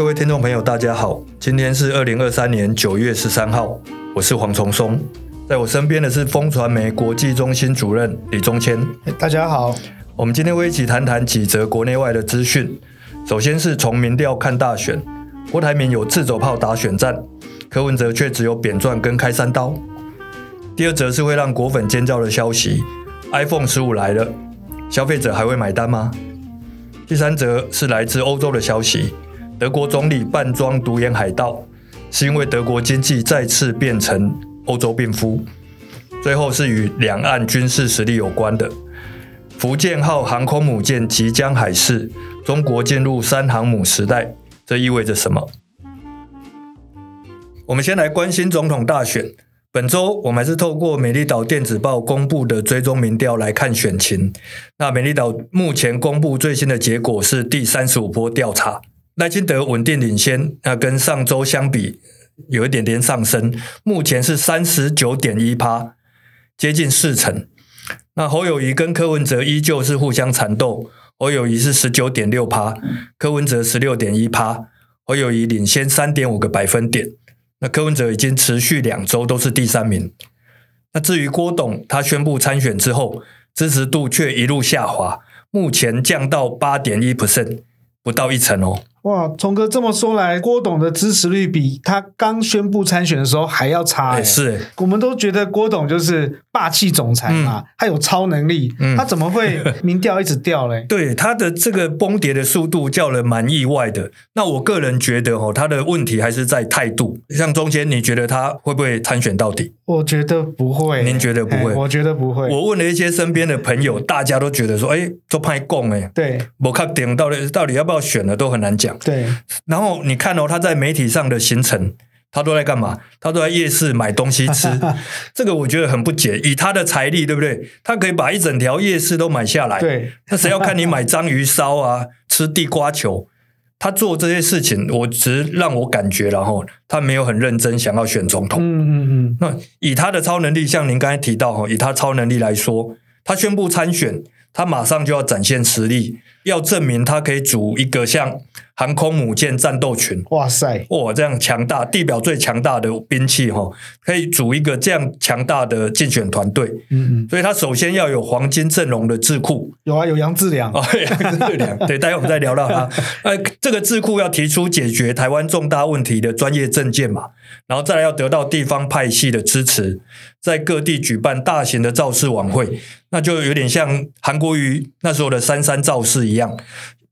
各位听众朋友，大家好，今天是二零二三年九月十三号，我是黄崇松，在我身边的是风传媒国际中心主任李宗谦。大家好，我们今天会一起谈谈几则国内外的资讯。首先是从民调看大选，郭台铭有自走炮打选战，柯文哲却只有扁钻跟开山刀。第二则是会让果粉尖叫的消息，iPhone 十五来了，消费者还会买单吗？第三则是来自欧洲的消息。德国总理扮装独眼海盗，是因为德国经济再次变成欧洲病夫。最后是与两岸军事实力有关的，福建号航空母舰即将海试，中国进入三航母时代，这意味着什么？我们先来关心总统大选。本周我们还是透过美丽岛电子报公布的追踪民调来看选情。那美丽岛目前公布最新的结果是第三十五波调查。赖清德稳定领先，那跟上周相比有一点点上升，目前是三十九点一趴，接近四成。那侯友宜跟柯文哲依旧是互相缠斗，侯友宜是十九点六趴，柯文哲十六点一趴，侯友宜领先三点五个百分点。那柯文哲已经持续两周都是第三名。那至于郭董，他宣布参选之后，支持度却一路下滑，目前降到八点一 percent，不到一成哦。哇，聪哥这么说来，郭董的支持率比他刚宣布参选的时候还要差。哎，是，我们都觉得郭董就是霸气总裁嘛，嗯、他有超能力，嗯、他怎么会 民调一直掉嘞？对，他的这个崩跌的速度叫人蛮意外的。那我个人觉得哦，他的问题还是在态度。像中间，你觉得他会不会参选到底？我觉得不会。您觉得不会？我觉得不会。我问了一些身边的朋友，大家都觉得说，哎，都派供哎，对，我看点到底到底要不要选了，都很难讲。对，然后你看哦，他在媒体上的行程，他都在干嘛？他都在夜市买东西吃。这个我觉得很不解，以他的财力，对不对？他可以把一整条夜市都买下来。对，那谁要看你买章鱼烧啊，吃地瓜球？他做这些事情，我只是让我感觉，然后他没有很认真想要选总统。嗯嗯嗯。那以他的超能力，像您刚才提到哈，以他超能力来说，他宣布参选，他马上就要展现实力。要证明他可以组一个像航空母舰战斗群，哇塞，哇这样强大，地表最强大的兵器哈，可以组一个这样强大的竞选团队。嗯嗯，所以他首先要有黄金阵容的智库，有啊，有杨志良。哦，杨志良，对，待会我们再聊到他。呃，这个智库要提出解决台湾重大问题的专业政见嘛，然后再来要得到地方派系的支持，在各地举办大型的造势晚会，那就有点像韩国瑜那时候的三三造势一样，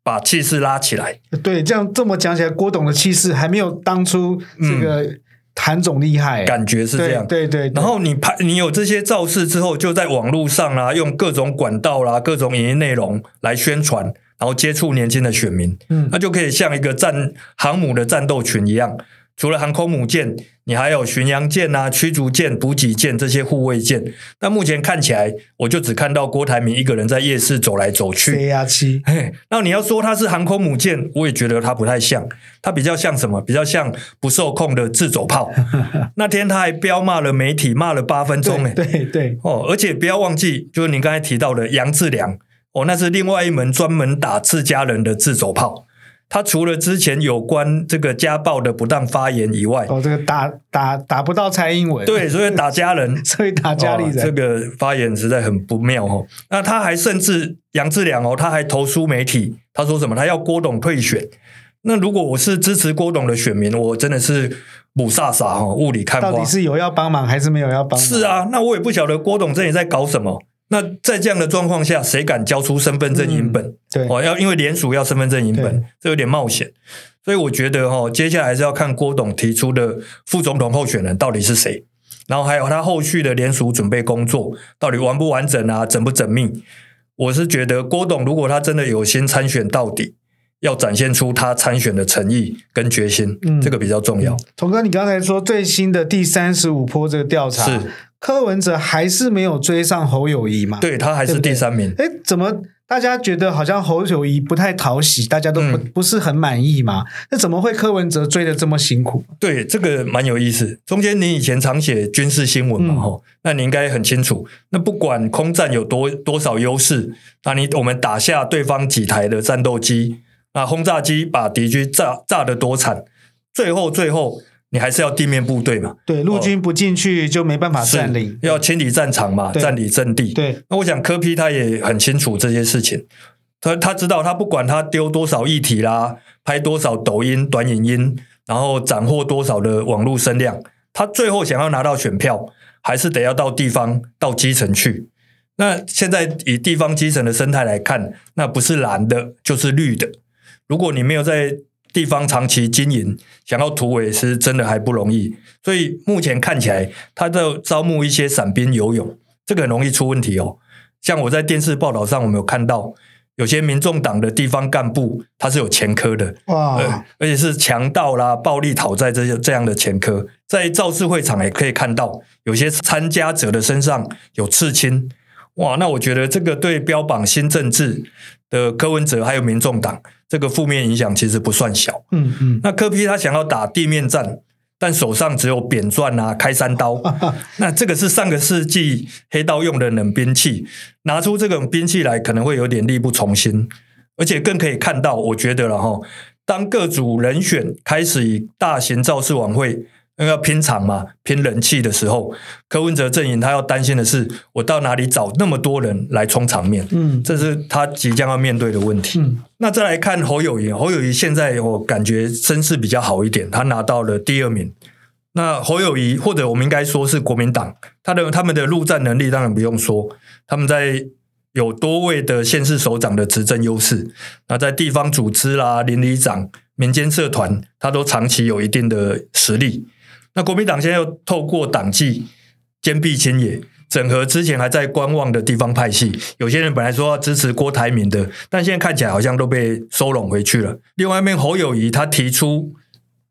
把气势拉起来。对，这样这么讲起来，郭董的气势还没有当初这个韩总厉害，感觉是这样。对对。然后你拍，你有这些造势之后，就在网络上啦，用各种管道啦、各种影音内容来宣传，然后接触年轻的选民。嗯，那就可以像一个战航母的战斗群一样。除了航空母舰，你还有巡洋舰啊、驱逐舰、补给舰这些护卫舰。那目前看起来，我就只看到郭台铭一个人在夜市走来走去。C 呀七，那你要说他是航空母舰，我也觉得他不太像，他比较像什么？比较像不受控的自走炮。那天他还彪骂了媒体，骂了八分钟。哎，对对，对哦，而且不要忘记，就是您刚才提到的杨志良，哦，那是另外一门专门打自家人的自走炮。他除了之前有关这个家暴的不当发言以外，哦，这个打打打不到蔡英文，对，所以打家人，所以打家里人，这个发言实在很不妙哦。那他还甚至杨志良哦，他还投书媒体，他说什么？他要郭董退选。那如果我是支持郭董的选民，我真的是母萨萨哦，雾里看花。到底是有要帮忙还是没有要帮忙？是啊，那我也不晓得郭董这里在搞什么。那在这样的状况下，谁敢交出身份证影本？嗯、对，哦，要因为联署要身份证影本，这有点冒险。所以我觉得哈、哦，接下来还是要看郭董提出的副总统候选人到底是谁，然后还有他后续的联署准备工作到底完不完整啊，缜不缜密。我是觉得郭董如果他真的有心参选到底，要展现出他参选的诚意跟决心，嗯、这个比较重要。童哥，你刚才说最新的第三十五波这个调查是。柯文哲还是没有追上侯友谊嘛？对，他还是第三名。哎，怎么大家觉得好像侯友谊不太讨喜，大家都不、嗯、不是很满意嘛？那怎么会柯文哲追得这么辛苦？对，这个蛮有意思。中间你以前常写军事新闻嘛？吼、嗯，那你应该很清楚。那不管空战有多多少优势，那你我们打下对方几台的战斗机。那轰炸机把敌军炸炸得多惨，最后最后你还是要地面部队嘛。对，陆军不进去就没办法占领，哦、要清理战场嘛，占领阵地。对，那我想柯批他也很清楚这些事情，他他知道他不管他丢多少议题啦，拍多少抖音短影音，然后斩获多少的网络声量，他最后想要拿到选票，还是得要到地方到基层去。那现在以地方基层的生态来看，那不是蓝的，就是绿的。如果你没有在地方长期经营，想要突围是真的还不容易。所以目前看起来，他在招募一些散兵游勇，这个很容易出问题哦。像我在电视报道上，我们有看到有些民众党的地方干部，他是有前科的哇、呃，而且是强盗啦、暴力讨债这些这样的前科，在造势会场也可以看到，有些参加者的身上有刺青。哇，那我觉得这个对标榜新政治的柯文哲还有民众党，这个负面影响其实不算小。嗯嗯，那柯 P 他想要打地面战，但手上只有扁钻啊、开山刀，那这个是上个世纪黑道用的冷兵器，拿出这种兵器来可能会有点力不从心，而且更可以看到，我觉得了哈，当各组人选开始以大型造势晚会。因为要拼场嘛，拼人气的时候，柯文哲阵营他要担心的是，我到哪里找那么多人来充场面？嗯，这是他即将要面对的问题。嗯，那再来看侯友谊，侯友谊现在我感觉声势比较好一点，他拿到了第二名。那侯友谊或者我们应该说是国民党，他的他们的陆战能力当然不用说，他们在有多位的县市首长的执政优势，那在地方组织啦、邻里长、民间社团，他都长期有一定的实力。那国民党现在又透过党纪坚壁清野，整合之前还在观望的地方派系，有些人本来说要支持郭台铭的，但现在看起来好像都被收拢回去了。另外一边侯友宜他提出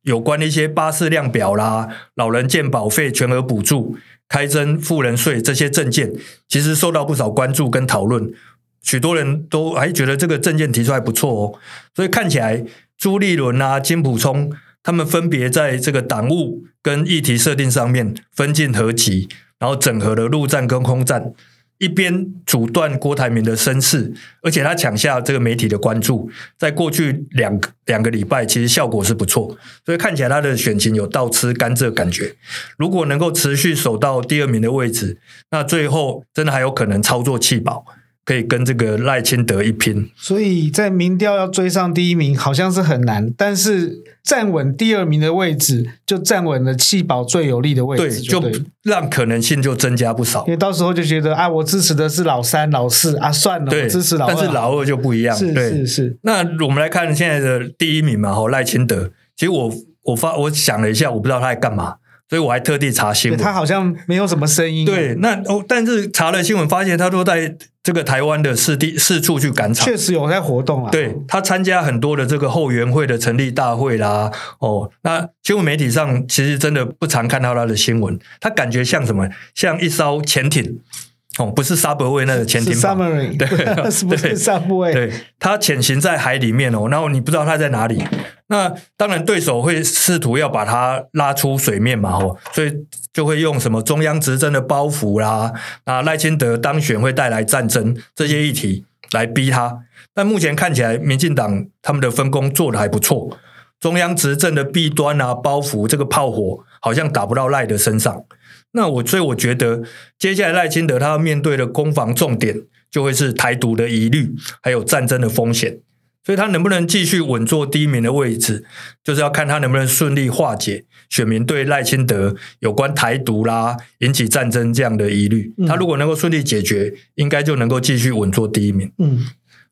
有关一些巴士量表啦、老人健保费全额补助、开征富人税这些政见，其实受到不少关注跟讨论，许多人都还觉得这个政见提出来不错哦。所以看起来朱立伦啊、金溥聪。他们分别在这个党务跟议题设定上面分进合击，然后整合了陆战跟空战，一边阻断郭台铭的声势，而且他抢下这个媒体的关注，在过去两个两个礼拜，其实效果是不错，所以看起来他的选情有倒吃甘蔗感觉。如果能够持续守到第二名的位置，那最后真的还有可能操作弃保。可以跟这个赖清德一拼，所以在民调要追上第一名好像是很难，但是站稳第二名的位置，就站稳了弃保最有利的位置就对，对，就让可能性就增加不少。因为到时候就觉得啊，我支持的是老三、老四啊，算了，我支持老二，但是老二就不一样。是对是是。那我们来看现在的第一名嘛，吼赖清德。其实我我发我想了一下，我不知道他在干嘛。所以我还特地查新闻，他好像没有什么声音。对，那哦，但是查了新闻，发现他都在这个台湾的四地四处去赶场，确实有在活动啊。对，他参加很多的这个后援会的成立大会啦，哦，那新闻媒体上其实真的不常看到他的新闻，他感觉像什么？像一艘潜艇。哦，不是 Subway 那个潜艇，对，不是 Subway？对，它潜行在海里面哦，然后你不知道它在哪里。那当然，对手会试图要把它拉出水面嘛，哦，所以就会用什么中央执政的包袱啦，啊，赖清德当选会带来战争这些议题来逼他。但目前看起来，民进党他们的分工做得还不错，中央执政的弊端啊，包袱这个炮火好像打不到赖的身上。那我所以我觉得，接下来赖清德他要面对的攻防重点，就会是台独的疑虑，还有战争的风险。所以他能不能继续稳坐第一名的位置，就是要看他能不能顺利化解选民对赖清德有关台独啦、引起战争这样的疑虑。他如果能够顺利解决，应该就能够继续稳坐第一名。嗯，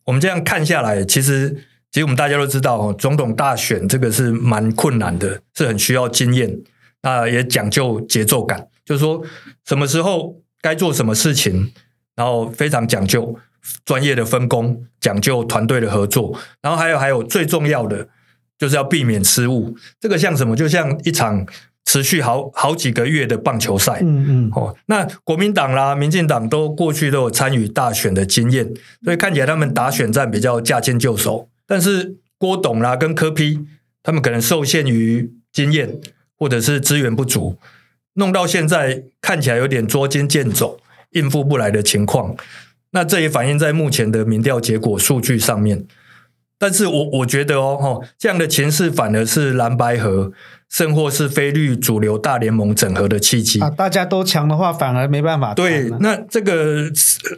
我们这样看下来，其实其实我们大家都知道，哦，总统大选这个是蛮困难的，是很需要经验，那也讲究节奏感。就是说，什么时候该做什么事情，然后非常讲究专业的分工，讲究团队的合作，然后还有还有最重要的，就是要避免失误。这个像什么？就像一场持续好好几个月的棒球赛。嗯嗯。哦，那国民党啦、民进党都过去都有参与大选的经验，所以看起来他们打选战比较驾轻就熟。但是郭董啦跟柯批他们可能受限于经验或者是资源不足。弄到现在看起来有点捉襟见肘、应付不来的情况，那这也反映在目前的民调结果数据上面。但是我我觉得哦，这样的情势反而是蓝白河。甚或是非律主流大联盟整合的契机啊！大家都强的话，反而没办法。对，那这个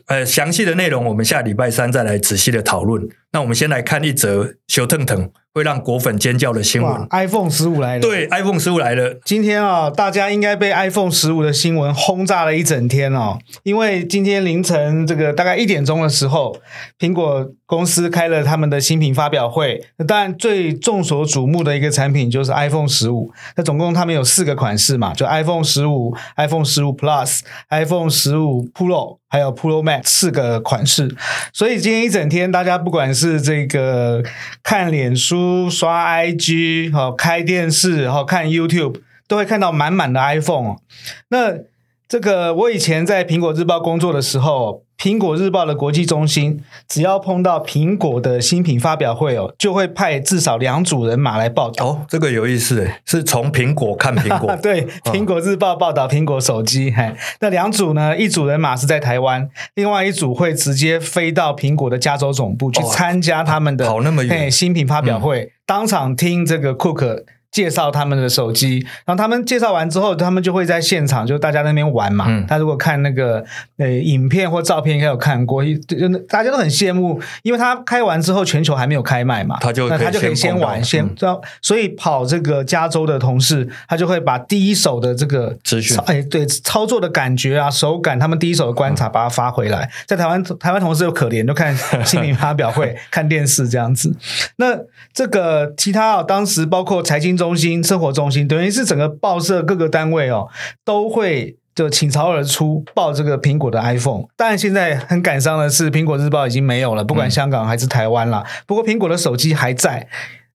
呃详细的内容，我们下礼拜三再来仔细的讨论。那我们先来看一则小腾腾会让果粉尖叫的新闻：iPhone 十五来了。对，iPhone 十五来了。今天啊，大家应该被 iPhone 十五的新闻轰炸了一整天哦。因为今天凌晨这个大概一点钟的时候，苹果公司开了他们的新品发表会。那当然最众所瞩目的一个产品就是 iPhone 十五。那总共他们有四个款式嘛，就 iPhone 十五、iPhone 十五 Plus、iPhone 十五 Pro，还有 Pro Max 四个款式。所以今天一整天，大家不管是这个看脸书、刷 IG、好开电视、好看 YouTube，都会看到满满的 iPhone。那这个我以前在苹果日报工作的时候。苹果日报的国际中心，只要碰到苹果的新品发表会哦，就会派至少两组人马来报道。哦，这个有意思诶，是从苹果看苹果。对，苹果日报报道苹果手机。嘿，那两组呢？一组人马是在台湾，另外一组会直接飞到苹果的加州总部去参加他们的跑那么远新品发表会，当场听这个库克。介绍他们的手机，然后他们介绍完之后，他们就会在现场，就大家那边玩嘛。嗯、他如果看那个呃影片或照片，应该有看过，就大家都很羡慕，因为他开完之后，全球还没有开卖嘛，他就那他就可以先玩先，知道、嗯。所以跑这个加州的同事，他就会把第一手的这个资讯，哎，对操作的感觉啊、手感，他们第一手的观察，把它发回来。嗯、在台湾，台湾同事又可怜，就看新品发表会，看电视这样子。那这个其他啊，当时包括财经。中心、生活中心，等于是整个报社各个单位哦，都会就倾巢而出报这个苹果的 iPhone。当然，现在很感伤的是，苹果日报已经没有了，不管香港还是台湾了。不过，苹果的手机还在。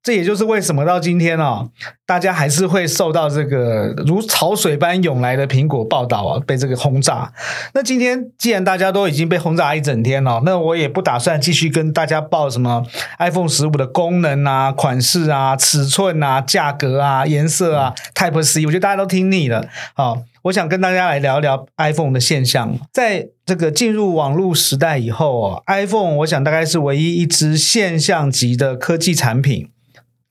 这也就是为什么到今天哦，大家还是会受到这个如潮水般涌来的苹果报道啊，被这个轰炸。那今天既然大家都已经被轰炸一整天了，那我也不打算继续跟大家报什么 iPhone 十五的功能啊、款式啊、尺寸啊、价格啊、颜色啊、Type C，我觉得大家都听腻了。好，我想跟大家来聊聊 iPhone 的现象。在这个进入网络时代以后哦，iPhone 我想大概是唯一一支现象级的科技产品。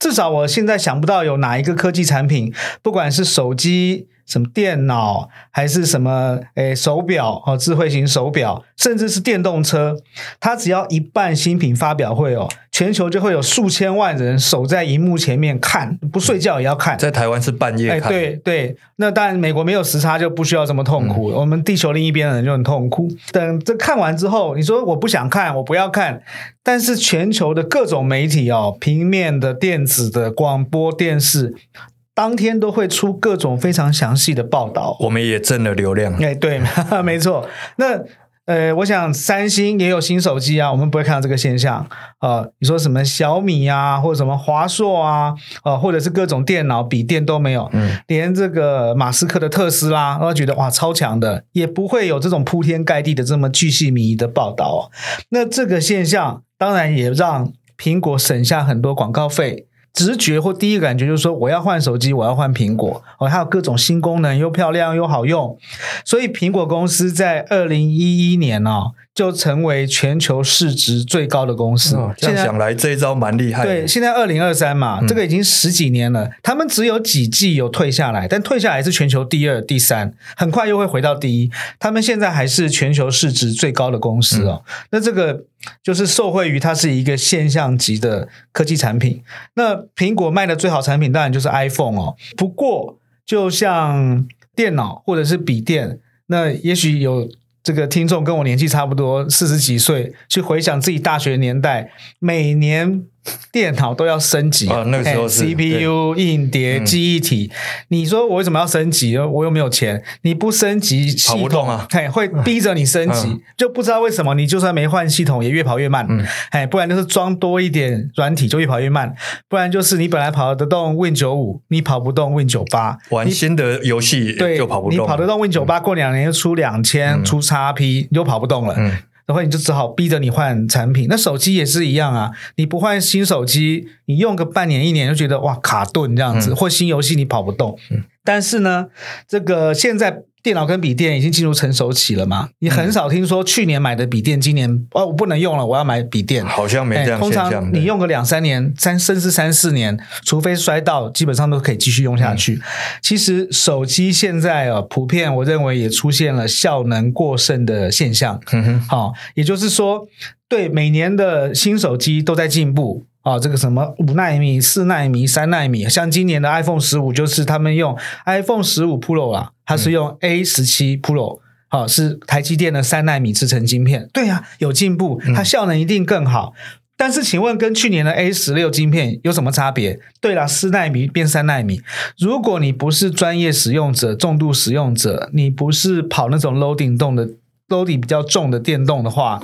至少我现在想不到有哪一个科技产品，不管是手机。什么电脑还是什么诶手表哦，智慧型手表，甚至是电动车，它只要一办新品发表会哦，全球就会有数千万人守在荧幕前面看，不睡觉也要看。在台湾是半夜看。哎，对对，那当然美国没有时差，就不需要这么痛苦。嗯。我们地球另一边的人就很痛苦。等这看完之后，你说我不想看，我不要看，但是全球的各种媒体哦，平面的、电子的、广播电视。当天都会出各种非常详细的报道，我们也挣了流量。哎，对，没错。那呃，我想三星也有新手机啊，我们不会看到这个现象啊、呃。你说什么小米啊，或者什么华硕啊，啊、呃，或者是各种电脑、笔电都没有。嗯，连这个马斯克的特斯拉，我觉得哇，超强的，也不会有这种铺天盖地的这么巨细靡遗的报道。那这个现象当然也让苹果省下很多广告费。直觉或第一感觉就是说，我要换手机，我要换苹果哦，还有各种新功能，又漂亮又好用，所以苹果公司在二零一一年哦。就成为全球市值最高的公司。哦、这样想来，这一招蛮厉害。对，现在二零二三嘛、嗯，这个已经十几年了。他们只有几季有退下来，但退下来是全球第二、第三，很快又会回到第一。他们现在还是全球市值最高的公司哦。嗯、那这个就是受惠于它是一个现象级的科技产品。那苹果卖的最好产品当然就是 iPhone 哦。不过，就像电脑或者是笔电，那也许有。这个听众跟我年纪差不多，四十几岁，去回想自己大学年代，每年。电脑都要升级啊，那个时候是 CPU、硬碟、记忆体。你说我为什么要升级？我又没有钱，你不升级系统，跑不动啊，嘿，会逼着你升级，嗯，就不知道为什么你就算没换系统也越跑越慢。嗯，哎，不然就是装多一点软体就越跑越慢，不然就是你本来跑得动 Win 九五，你跑不动 Win 九八，玩新的游戏就跑不动，你跑得动 Win 九八，过两年又出两千，嗯，出 XP 你就跑不动了。嗯。然后你就只好逼着你换产品，那手机也是一样啊！你不换新手机，你用个半年一年就觉得哇卡顿这样子，嗯、或新游戏你跑不动。嗯、但是呢，这个现在电脑跟笔电已经进入成熟期了嘛，你很少听说去年买的笔电今年哦我不能用了，我要买笔电，好像没这样。通常你用个两三年、三甚至三四年，除非摔到，基本上都可以继续用下去。嗯、其实手机现在啊，普遍我认为也出现了效能过剩的现象。嗯哼，好、哦，也就是说，对每年的新手机都在进步。啊、哦，这个什么五纳米、四纳米、三纳米，像今年的 iPhone 十五，就是他们用 iPhone 十五 Pro 啦，它是用 A 十七 Pro，好、是台积电的三纳米制程晶片。对呀、啊，有进步，它效能一定更好。嗯、但是，请问跟去年的 A 十六晶片有什么差别？对了，四纳米变三纳米。如果你不是专业使用者、重度使用者，你不是跑那种 loading 动的 loading 比较重的电动的话。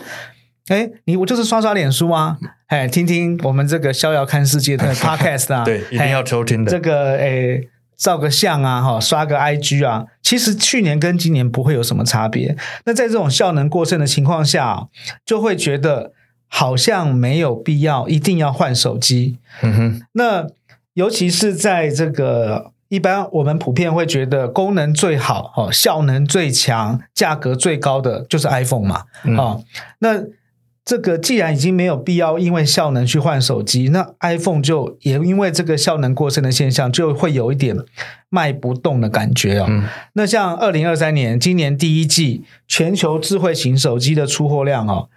哎，你我就是刷刷脸书啊，哎，听听我们这个逍遥看世界的 podcast 啊，对，一定要收听的。这个哎，照个相啊，哈，刷个 IG 啊，其实去年跟今年不会有什么差别。那在这种效能过剩的情况下，就会觉得好像没有必要一定要换手机。嗯哼，那尤其是在这个一般我们普遍会觉得功能最好、哦，效能最强、价格最高的就是 iPhone 嘛，啊、嗯哦，那。这个既然已经没有必要因为效能去换手机，那 iPhone 就也因为这个效能过剩的现象，就会有一点卖不动的感觉哦。嗯、那像二零二三年今年第一季全球智慧型手机的出货量哦，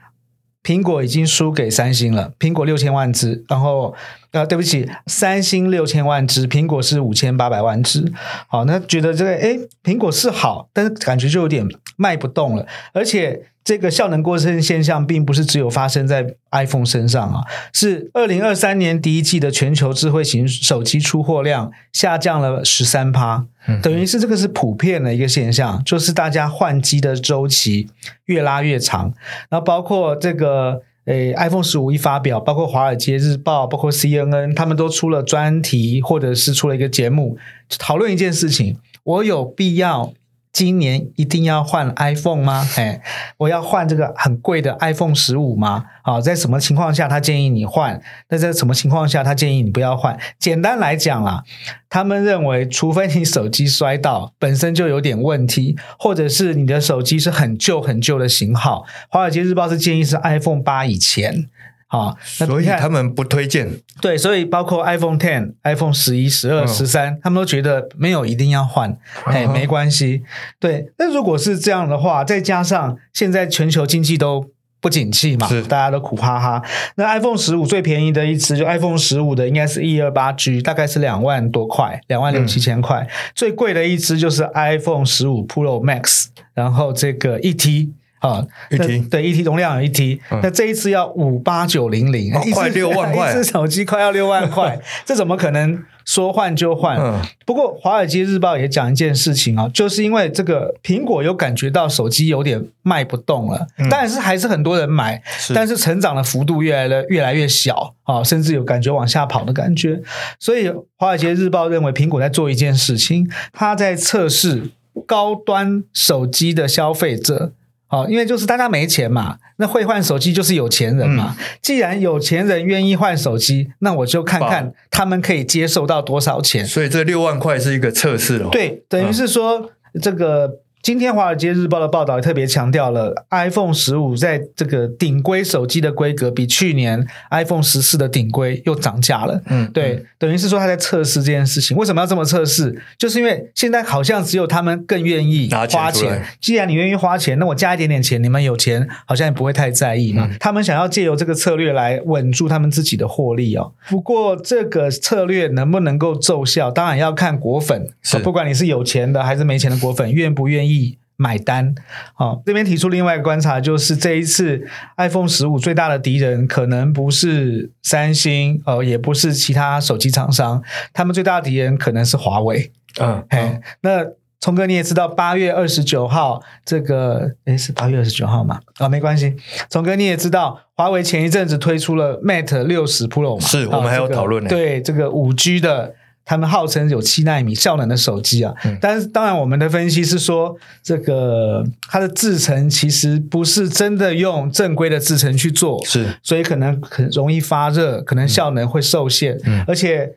苹果已经输给三星了，苹果六千万只，然后呃，对不起，三星六千万只，苹果是五千八百万只。好，那觉得这个诶，苹果是好，但是感觉就有点卖不动了，而且。这个效能过剩现象并不是只有发生在 iPhone 身上啊，是二零二三年第一季的全球智慧型手机出货量下降了十三趴，等于是这个是普遍的一个现象，就是大家换机的周期越拉越长。然后包括这个诶 iPhone 十五一发表，包括华尔街日报，包括 CNN，他们都出了专题或者是出了一个节目，讨论一件事情：我有必要。今年一定要换 iPhone 吗？哎，我要换这个很贵的 iPhone 十五吗？好，在什么情况下他建议你换？那在什么情况下他建议你不要换？简单来讲啦，他们认为，除非你手机摔到本身就有点问题，或者是你的手机是很旧很旧的型号，华尔街日报是建议是 iPhone 八以前。好，所以他们不推荐。对，所以包括 iPhone Ten、iPhone 十一、十二、十三，他们都觉得没有一定要换，哎、哦，没关系。对，那如果是这样的话，再加上现在全球经济都不景气嘛，是大家都苦哈哈。那 iPhone 十五最便宜的一支就 iPhone 十五的，应该是一二八 G，大概是两万多块，两万六七千块。嗯、最贵的一支就是 iPhone 十五 Pro Max，然后这个一 T。啊，一 T 对一 T 容量有一 T，那这一次要五八九零零，快六万块，一支手机快要六万块，这怎么可能说换就换？嗯、不过华尔街日报也讲一件事情啊，就是因为这个苹果有感觉到手机有点卖不动了，嗯、但是还是很多人买，是但是成长的幅度越来的越来越小啊，甚至有感觉往下跑的感觉，所以华尔街日报认为苹果在做一件事情，它在测试高端手机的消费者。哦，因为就是大家没钱嘛，那会换手机就是有钱人嘛。嗯、既然有钱人愿意换手机，那我就看看他们可以接受到多少钱。所以这六万块是一个测试哦。对，等于是说、嗯、这个。今天《华尔街日报》的报道也特别强调了，iPhone 十五在这个顶规手机的规格比去年 iPhone 十四的顶规又涨价了。嗯，对，嗯、等于是说他在测试这件事情。为什么要这么测试？就是因为现在好像只有他们更愿意花钱。钱既然你愿意花钱，那我加一点点钱，你们有钱好像也不会太在意嘛。嗯、他们想要借由这个策略来稳住他们自己的获利哦。不过这个策略能不能够奏效，当然要看果粉，不管你是有钱的还是没钱的果粉，愿不愿意。买单，好，这边提出另外一个观察，就是这一次 iPhone 十五最大的敌人可能不是三星，呃，也不是其他手机厂商，他们最大的敌人可能是华为。嗯，嘿，嗯、那聪哥你也知道，八月二十九号这个，诶，是八月二十九号吗？啊、哦，没关系，聪哥你也知道，华为前一阵子推出了 Mate 六十 Pro 嘛，是我们还有讨论呢、这个，对这个五 G 的。他们号称有七纳米效能的手机啊，嗯、但是当然我们的分析是说，这个它的制程其实不是真的用正规的制程去做，是，所以可能很容易发热，可能效能会受限，嗯、而且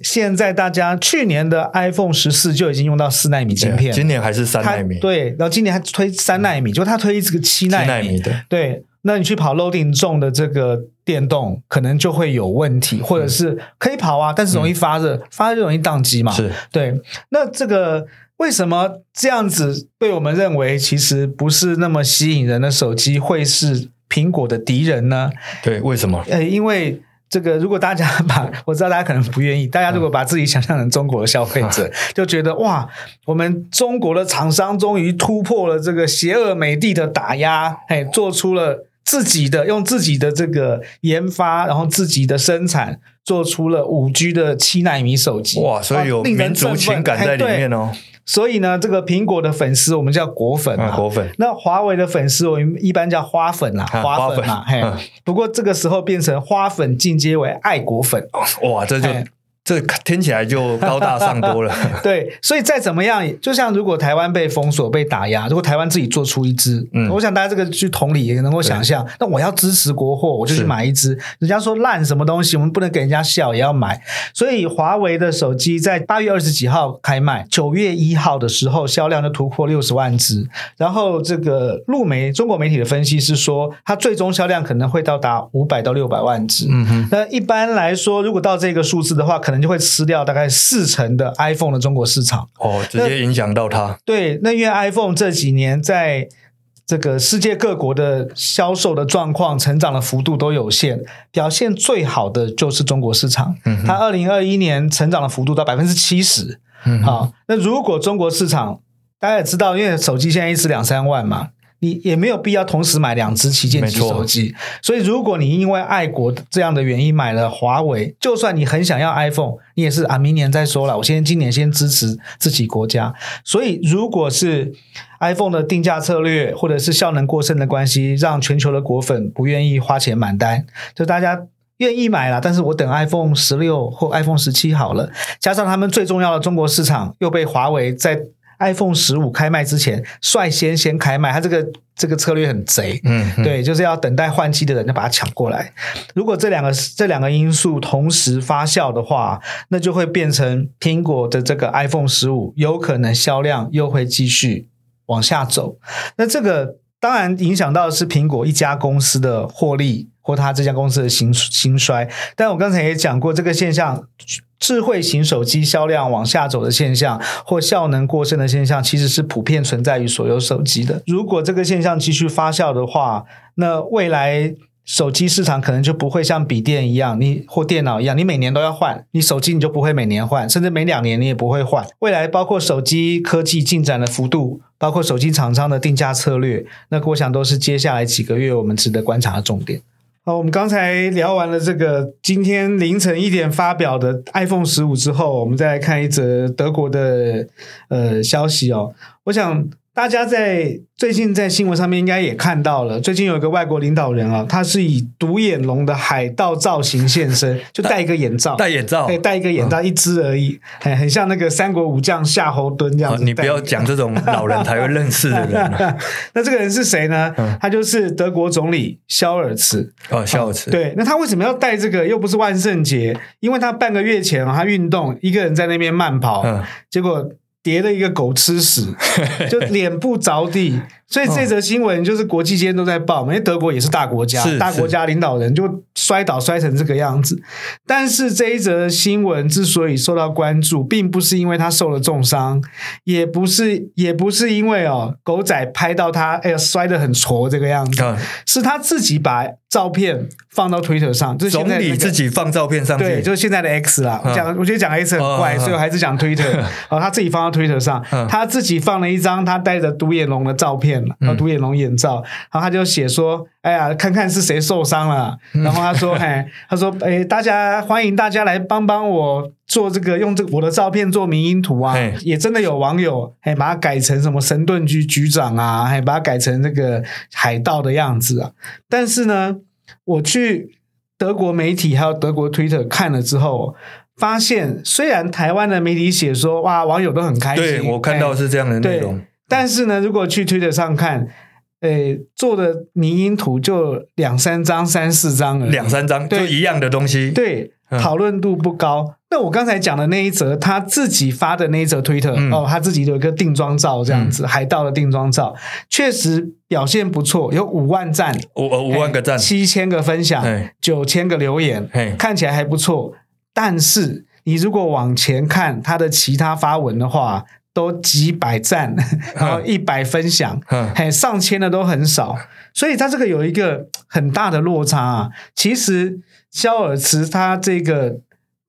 现在大家去年的 iPhone 十四就已经用到四纳米晶片，今年还是三纳米。对，然后今年还推三纳米，嗯、就他推这个七纳米，七纳米的。对，那你去跑 loading 重的这个电动，可能就会有问题，或者是可以跑啊，但是容易发热，嗯、发热就容易宕机嘛。是对。那这个为什么这样子被我们认为其实不是那么吸引人的手机会是苹果的敌人呢？对，为什么？呃，因为。这个如果大家把 我知道大家可能不愿意，大家如果把自己想象成中国的消费者，就觉得哇，我们中国的厂商终于突破了这个邪恶美帝的打压，哎，做出了自己的用自己的这个研发，然后自己的生产，做出了五 G 的七纳米手机，哇，所以有民族情感在里面哦。所以呢，这个苹果的粉丝我们叫果粉啊，果粉。那华为的粉丝我们一般叫花粉啦，花粉嘛，嘿。不过这个时候变成花粉进阶为爱国粉，哇，这就。这听起来就高大上多了。对，所以再怎么样，就像如果台湾被封锁、被打压，如果台湾自己做出一支，嗯，我想大家这个去同理也能够想象。那我要支持国货，我就去买一支。人家说烂什么东西，我们不能给人家笑，也要买。所以华为的手机在八月二十几号开卖，九月一号的时候销量就突破六十万只。然后这个路媒中国媒体的分析是说，它最终销量可能会到达五百到六百万只。嗯哼。那一般来说，如果到这个数字的话，可能。就会吃掉大概四成的 iPhone 的中国市场哦，直接影响到它。对，那因为 iPhone 这几年在这个世界各国的销售的状况、成长的幅度都有限，表现最好的就是中国市场。嗯，它二零二一年成长的幅度到百分之七十。嗯，好，那如果中国市场大家也知道，因为手机现在一支两三万嘛。你也没有必要同时买两支旗舰级手机，所以如果你因为爱国这样的原因买了华为，就算你很想要 iPhone，你也是啊，明年再说了。我先今年先支持自己国家。所以如果是 iPhone 的定价策略或者是效能过剩的关系，让全球的果粉不愿意花钱买单，就大家愿意买了，但是我等 iPhone 十六或 iPhone 十七好了，加上他们最重要的中国市场又被华为在。iPhone 十五开卖之前，率先先开卖，它这个这个策略很贼，嗯，嗯，对，就是要等待换机的人就把它抢过来。如果这两个这两个因素同时发酵的话，那就会变成苹果的这个 iPhone 十五有可能销量又会继续往下走。那这个当然影响到的是苹果一家公司的获利或它这家公司的兴兴衰。但我刚才也讲过这个现象。智慧型手机销量往下走的现象，或效能过剩的现象，其实是普遍存在于所有手机的。如果这个现象继续发酵的话，那未来手机市场可能就不会像笔电一样，你或电脑一样，你每年都要换，你手机你就不会每年换，甚至每两年你也不会换。未来包括手机科技进展的幅度，包括手机厂商的定价策略，那我想都是接下来几个月我们值得观察的重点。好，我们刚才聊完了这个今天凌晨一点发表的 iPhone 十五之后，我们再来看一则德国的呃消息哦。我想大家在。最近在新闻上面应该也看到了，最近有一个外国领导人啊，他是以独眼龙的海盗造型现身，就戴一个眼罩，戴眼罩，对，戴一个眼罩，一只而已，很、嗯、很像那个三国武将夏侯惇这样子。你不要讲这种老人才会认识的人、啊。那这个人是谁呢？他就是德国总理肖尔茨。哦，肖尔茨。对，那他为什么要戴这个？又不是万圣节，因为他半个月前啊，他运动，一个人在那边慢跑，嗯、结果。叠的一个狗吃屎，就脸部着地，所以这则新闻就是国际间都在报嘛，因为德国也是大国家，大国家领导人就摔倒摔成这个样子。但是这一则新闻之所以受到关注，并不是因为他受了重伤，也不是也不是因为哦狗仔拍到他哎呀摔得很挫这个样子，是他自己把。照片放到 Twitter 上，就是总理自己放照片上去，对，就是现在的 X 啦。讲、嗯，我觉得讲 X 很怪，哦、所以我还是讲 Twitter。哦，他自己放到 Twitter 上，嗯、他自己放了一张他带着独眼龙的照片，嗯、独眼龙眼罩，然后他就写说：“哎呀，看看是谁受伤了。嗯”然后他说：“ 哎，他说，哎，大家欢迎大家来帮帮我做这个，用这个我的照片做迷因图啊。”也真的有网友哎把它改成什么神盾局局长啊，还把它改成这个海盗的样子啊。但是呢。我去德国媒体还有德国 Twitter 看了之后，发现虽然台湾的媒体写说哇，网友都很开心，对，我看到是这样的内容，对，但是呢，如果去 Twitter 上看，诶做的迷因图就两三张、三四张而已，两三张对。就一样的东西。对，嗯。讨论度不高。那我刚才讲的那一则，他自己发的那一则推特、嗯。哦，他自己有一个定妆照这样子，海盗的定妆照，确实表现不错，有五万赞，五呃五万个赞，七千个分享，九千个留言嘿，看起来还不错。但是你如果往前看他的其他发文的话，都几百赞，然后一百分享，嗯嘿，上千的都很少。所以他这个有一个很大的落差啊。其实肖尔茨他这个。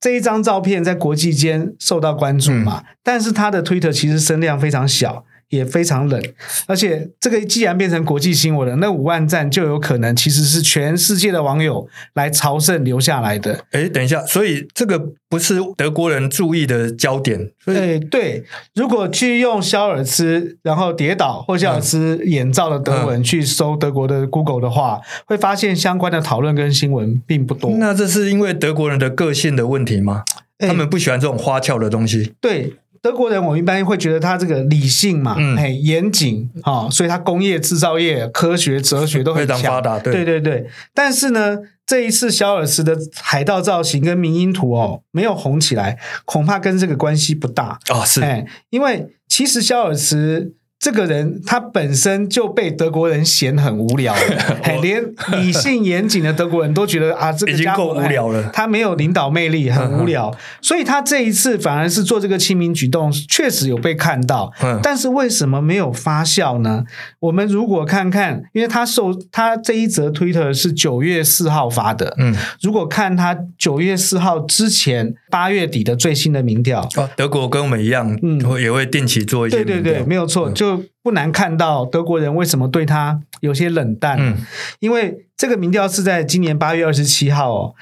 这一张照片在国际间受到关注嘛，嗯、但是他的推特其实声量非常小，也非常冷，而且这个既然变成国际新闻了，那五万赞就有可能其实是全世界的网友来朝圣留下来的。哎，等一下，所以这个不是德国人注意的焦点。哎，对，如果去用肖尔茨然后跌倒或肖尔茨眼罩的德文去搜德国的 Google 的话，嗯、会发现相关的讨论跟新闻并不多。那这是因为德国人的个性的问题吗？哎、他们不喜欢这种花俏的东西。对。德国人，我一般会觉得他这个理性嘛，嗯，嘿，严谨啊，所以他工业制造业、科学、哲学都很强，非常发达。对，对对对。但是呢，这一次肖尔茨的海盗造型跟民音图哦，没有红起来，恐怕跟这个关系不大哦，是，哎，因为其实肖尔茨。这个人他本身就被德国人嫌很无聊，我连理性严谨的德国人都觉得啊，这个家伙已经够无聊了，他没有领导魅力，很无聊。所以他这一次反而是做这个亲民举动，确实有被看到。嗯。但是为什么没有发酵呢？我们如果看看，因为他受他这一则推特是九月四号发的，嗯，如果看他九月四号之前八月底的最新的民调，哦，德国跟我们一样，嗯，也会定期做一些，对对对，没有错，就。不难看到德国人为什么对他有些冷淡，嗯，因为这个民调是在今年八月二十七号哦，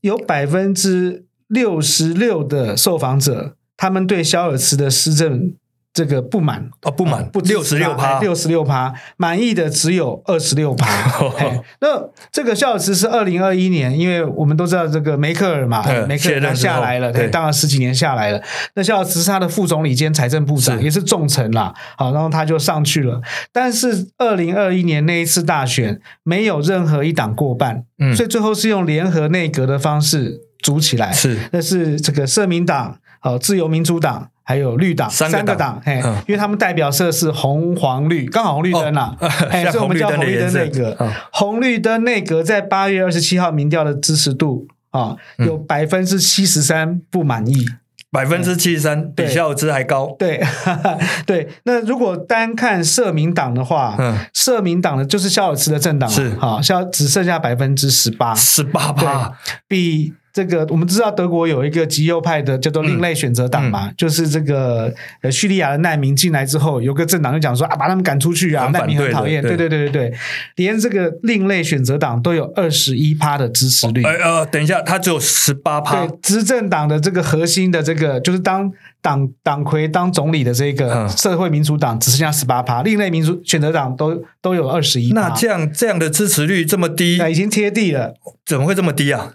有百分之六十六的受访者，他们对肖尔茨的施政。这个不满哦，不满不六十六趴，六十六趴，满意的只有二十六趴。那这个肖尔茨是二零二一年，因为我们都知道这个梅克尔嘛，嗯、梅克尔他下来了，对，当了十几年下来了。那肖尔茨是他的副总理兼财政部长，也是重臣啦。好，然后他就上去了。但是二零二一年那一次大选，没有任何一党过半，嗯，所以最后是用联合内阁的方式组起来。是，那是这个社民党、好自由民主党。还有绿党三个党，嘿，因为他们代表色是红黄绿，刚好红绿灯啦，哎，所以我们叫红绿灯内阁。红绿灯内阁在八月二十七号民调的支持度啊，有百分之七十三不满意，百分之七十三比肖尔茨还高。对 对，那如果单看社民党的话，社民党的就是肖尔茨的政党，是。好，肖只剩下百分之十八，十八吧，比。这个我们知道德国有一个极右派的叫做另类选择党嘛，嗯。嗯、就是这个呃叙利亚的难民进来之后，有个政党就讲说啊，把他们赶出去啊，难民很讨厌，对。对对对对，连这个另类选择党都有二十一趴的支持率。呃呃，等一下，他只有十八趴。对，执政党的这个核心的这个就是当党党魁当总理的这个社会民主党只剩下十八趴，另类民主选择党都都有二十一趴。那这样这样的支持率这么低，已经贴地了，怎么会这么低啊？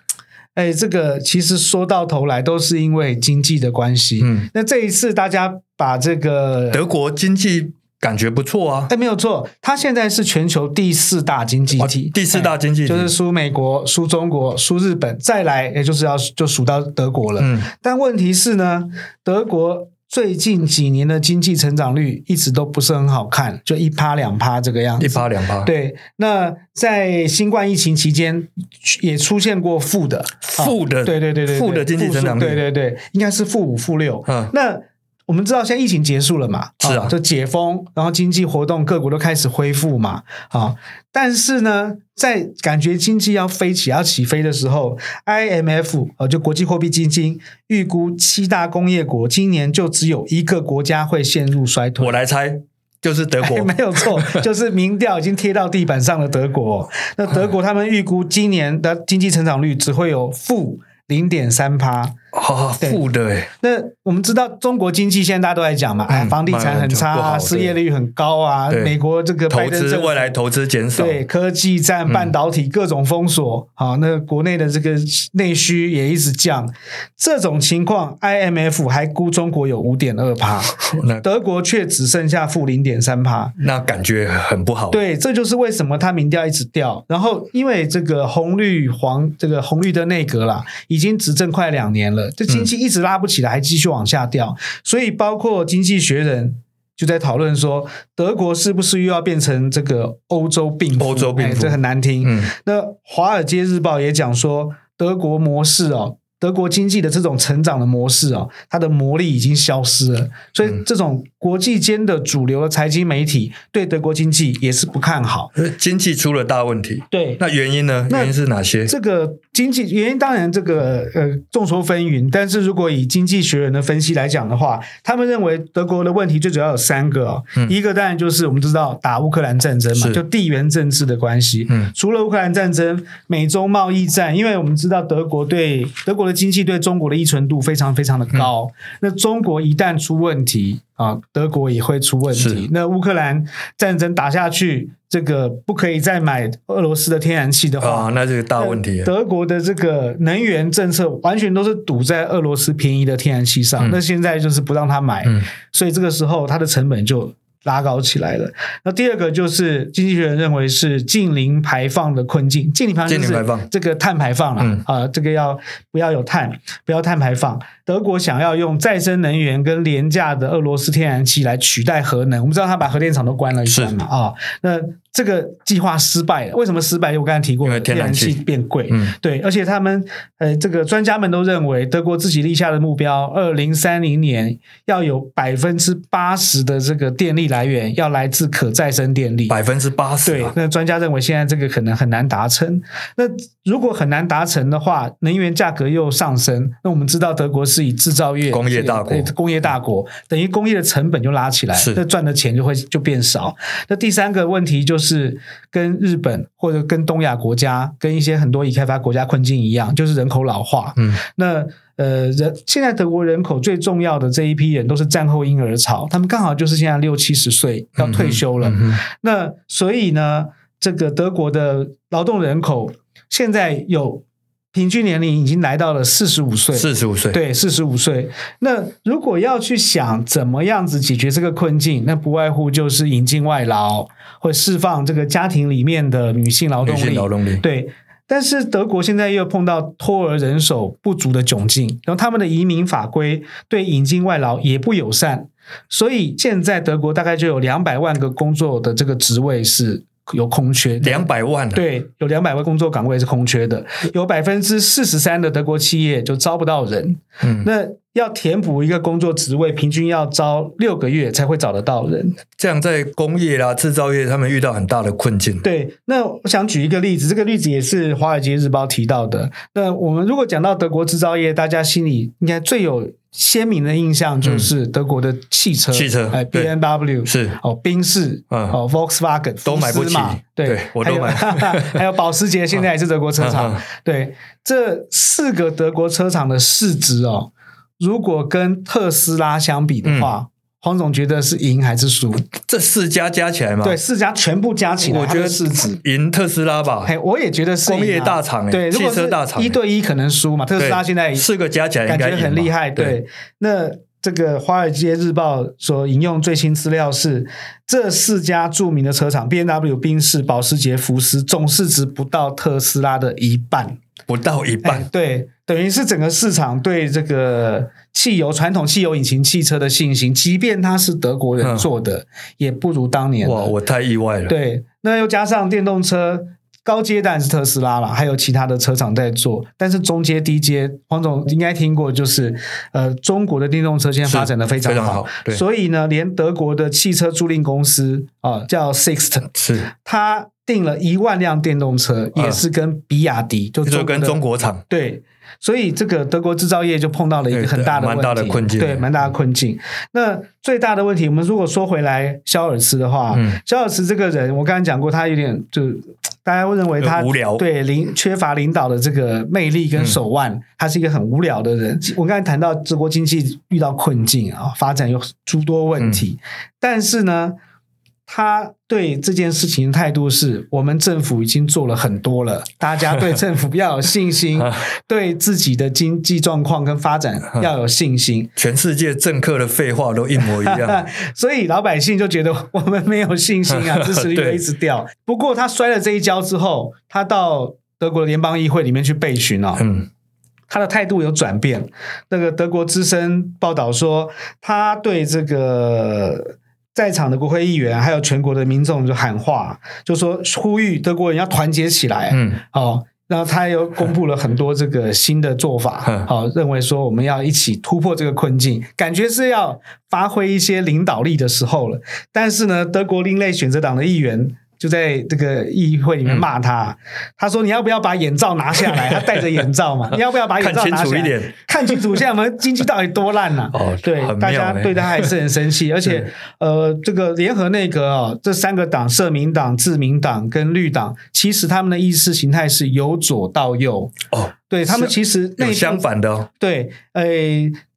哎，这个其实说到头来都是因为经济的关系。嗯，那这一次大家把这个德国经济感觉不错啊。哎，没有错，它现在是全球第四大经济体，第四大经济体就是输美国、输中国、输日本，再来也就是要就数到德国了。嗯，但问题是呢，德国。最近几年的经济成长率一直都不是很好看，就一趴两趴这个样子。一趴两趴。对，那在新冠疫情期间也出现过负的，负的，对对对对，负的经济成长率，对对对，应该是负五负六。嗯，那我们知道现在疫情结束了嘛？是啊，就解封，然后经济活动各国都开始恢复嘛。啊，但是呢，在感觉经济要飞起、要起飞的时候，IMF 呃，就国际货币基金预估七大工业国今年就只有一个国家会陷入衰退。我来猜，就是德国。没有错，就是民调已经贴到地板上的德国。那德国他们预估今年的经济成长率只会有负零点三趴。啊，负的。哎。那我们知道中国经济现在大家都在讲嘛，哎，房地产很差啊，失业率很高啊，美国这个投资未来投资减少，对科技战、半导体各种封锁，好，那国内的这个内需也一直降，这种情况，IMF 还估中国有五点二趴，德国却只剩下负零点三趴，那感觉很不好。对，这就是为什么它民调一直掉。然后因为这个红绿黄这个红绿灯内阁啦，已经执政快两年了，这经济一直拉不起来，还继续往下掉。所以包括《经济学人》就在讨论说，德国是不是又要变成这个欧洲病夫？欧洲病夫，哎，这很难听。嗯，那《华尔街日报》也讲说，德国模式哦。德国经济的这种成长的模式啊，它的魔力已经消失了，所以这种国际间的主流的财经媒体对德国经济也是不看好，经济出了大问题。对，那原因呢？原因是哪些？这个经济原因当然这个呃众说纷纭，但是如果以经济学人的分析来讲的话，他们认为德国的问题最主要有三个哦，嗯，一个当然就是我们知道打乌克兰战争嘛，就地缘政治的关系。嗯，除了乌克兰战争，美洲贸易战，因为我们知道德国对德国的经济对中国的依存度非常非常的高，嗯、那中国一旦出问题啊，德国也会出问题。那乌克兰战争打下去，这个不可以再买俄罗斯的天然气的话，啊，那这个大问题。德国的这个能源政策完全都是堵在俄罗斯便宜的天然气上，嗯、那现在就是不让他买，嗯、所以这个时候它的成本就。拉高起来了。那第二个就是经济学人认为是近零排放的困境。近零排放就是这个碳排放了啊、嗯呃，这个要不要有碳，不要碳排放。德国想要用再生能源跟廉价的俄罗斯天然气来取代核能。我们知道他把核电厂都关了一半嘛啊、哦，那这个计划失败了。为什么失败？我刚才提过，因为天然气变贵。嗯，对，而且他们呃，这个专家们都认为，德国自己立下的目标，二零三零年要有百分之八十的这个电力来源要来自可再生电力。百分之八十。对，那专家认为现在这个可能很难达成。那如果很难达成的话，能源价格又上升，那我们知道德国是以制造业工业大国，工业大国等于工业的成本就拉起来，那赚的钱就会就变少。那第三个问题就是跟日本或者跟东亚国家、跟一些很多已开发国家困境一样，就是人口老化。嗯，那呃，人现在德国人口最重要的这一批人都是战后婴儿潮，他们刚好就是现在六七十岁要退休了。嗯嗯、那所以呢，这个德国的劳动人口现在有。平均年龄已经来到了四十五岁，四十五岁，对，四十五岁。那如果要去想怎么样子解决这个困境，那不外乎就是引进外劳，或释放这个家庭里面的女性劳动力。劳动力，对。但是德国现在又碰到托儿人手不足的窘境，然后他们的移民法规对引进外劳也不友善，所以现在德国大概就有两百万个工作的这个职位是。有空缺两百万，对，有两百万工作岗位是空缺的，有百分之四十三的德国企业就招不到人。嗯，那要填补一个工作职位，平均要招六个月才会找得到人。这样在工业啦、制造业，他们遇到很大的困境。对，那我想举一个例子，这个例子也是《华尔街日报》提到的。那我们如果讲到德国制造业，大家心里应该最有。鲜明的印象就是德国的汽车，汽车，哎，B M W 是哦，宾士，哦，Volkswagen 都买不起，对，我都买。还有 保时捷，现在也是德国车厂。对，这四个德国车厂的市值哦，如果跟特斯拉相比的话。黄总觉得是赢还是输？这四家加起来吗？对，四家全部加起来，我觉得是指赢特斯拉吧。嘿，我也觉得是、啊、工业大厂，对，汽车大厂，一对一可能输嘛。特斯拉现在四个加起来感觉很厉害。对，对那这个《华尔街日报》所引用最新资料是，这四家著名的车厂 B N W、宾士、保时捷、福斯，总市值不到特斯拉的一半。不到一半，对，等于是整个市场对这个汽油传统汽油引擎汽车的信心，即便它是德国人做的，嗯、也不如当年。哇，我太意外了。对，那又加上电动车高阶当然是特斯拉了，还有其他的车厂在做，但是中阶、低阶，黄总应该听过，就是呃，中国的电动车现在发展的非常好，常好，对，所以呢，连德国的汽车租赁公司啊、呃，叫 Sixt，是。它。订了一万辆电动车，也是跟比亚迪，就就跟中国厂。对所以这个德国制造业就碰到了一个很大的问题，蛮大的困境，对，蛮大的困境。那最大的问题，我们如果说回来，肖尔茨的话，嗯、肖尔茨这个人，我刚才讲过，他有点就大家会认为他无聊，对领缺乏领导的这个魅力跟手腕，嗯、他是一个很无聊的人。我刚才谈到德国经济遇到困境啊，发展有诸多问题，嗯、但是呢。他对这件事情的态度是：我们政府已经做了很多了，大家对政府要有信心，对自己的经济状况跟发展 要有信心。全世界政客的废话都一模一样，所以老百姓就觉得我们没有信心啊，支持率一直掉。不过他摔了这一跤之后，他到德国的联邦议会里面去备询啊，嗯，他的态度有转变。那个德国之声报道说，他对这个。在场的国会议员还有全国的民众就喊话，就说呼吁德国人要团结起来。嗯，哦，然后他又公布了很多这个新的做法，好、哦，认为说我们要一起突破这个困境，感觉是要发挥一些领导力的时候了。但是呢，德国另类选择党的议员。就在这个议会里面骂他，嗯、他说：“你要不要把眼罩拿下来？” 他戴着眼罩嘛，你要不要把眼罩拿下来？看清楚一点，看清楚，现在我们经济到底多烂呐、啊？哦，对，大家对他还是很生气，而且呃，这个联合内阁哦，这三个党——社民党、自民党跟绿党，其实他们的意识形态是由左到右哦，对他们其实内相反的哦，对，呃，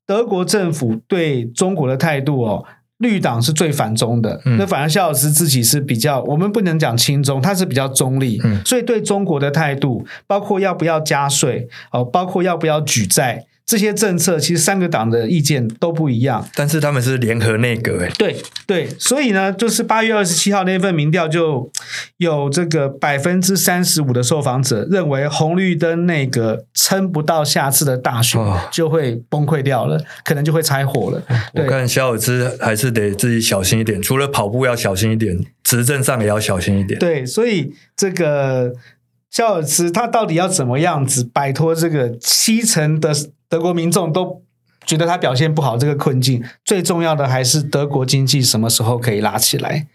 德国政府对中国的态度哦。绿党是最反中的，嗯、那反而肖老师自己是比较，我们不能讲亲中，他是比较中立，嗯、所以对中国的态度，包括要不要加税，哦，包括要不要举债。这些政策其实三个党的意见都不一样，但是他们是联合内阁，诶对对，所以呢，就是八月二十七号那份民调就有这个百分之三十五的受访者认为红绿灯内阁撑不到下次的大选就会崩溃掉了，哦、可能就会拆伙了。我看肖尔兹还是得自己小心一点，除了跑步要小心一点，执政上也要小心一点。对，所以这个肖尔茨他到底要怎么样子摆脱这个七成的？德国民众都觉得他表现不好，这个困境最重要的还是德国经济什么时候可以拉起来。